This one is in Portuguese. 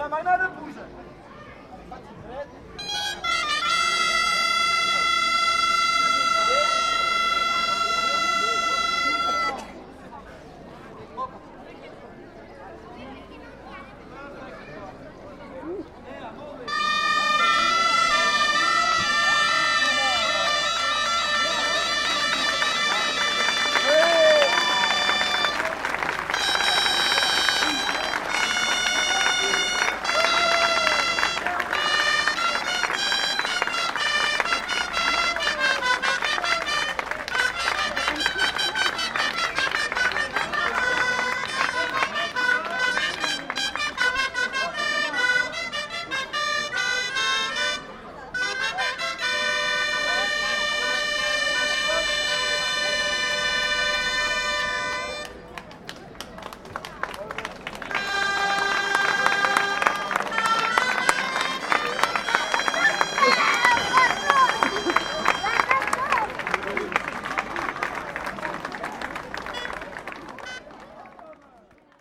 na mais nada puxa.